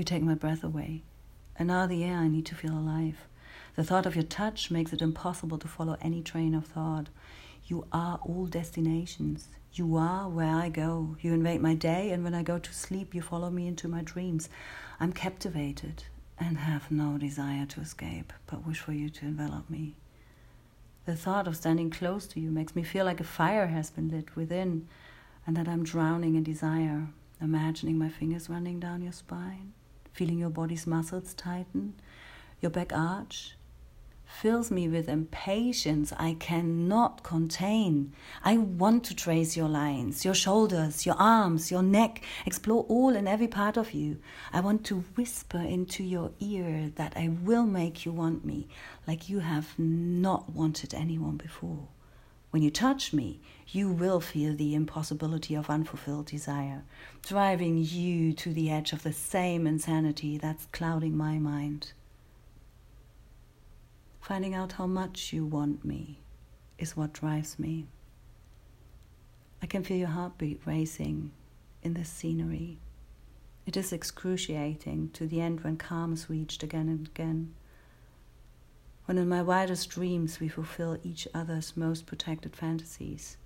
You take my breath away. And now the air I need to feel alive. The thought of your touch makes it impossible to follow any train of thought. You are all destinations. You are where I go. You invade my day, and when I go to sleep, you follow me into my dreams. I'm captivated and have no desire to escape, but wish for you to envelop me. The thought of standing close to you makes me feel like a fire has been lit within, and that I'm drowning in desire, imagining my fingers running down your spine, feeling your body's muscles tighten, your back arch, fills me with impatience I cannot contain. I want to trace your lines, your shoulders, your arms, your neck, explore all and every part of you. I want to whisper into your ear that I will make you want me like you have not wanted anyone before. When you touch me, you will feel the impossibility of unfulfilled desire, driving you to the edge of the same insanity that's clouding my mind. Finding out how much you want me is what drives me. I can feel your heartbeat racing in this scenery. It is excruciating to the end when calm is reached again and again. When in my wildest dreams we fulfill each other's most protected fantasies.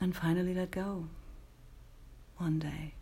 And finally let go. One day.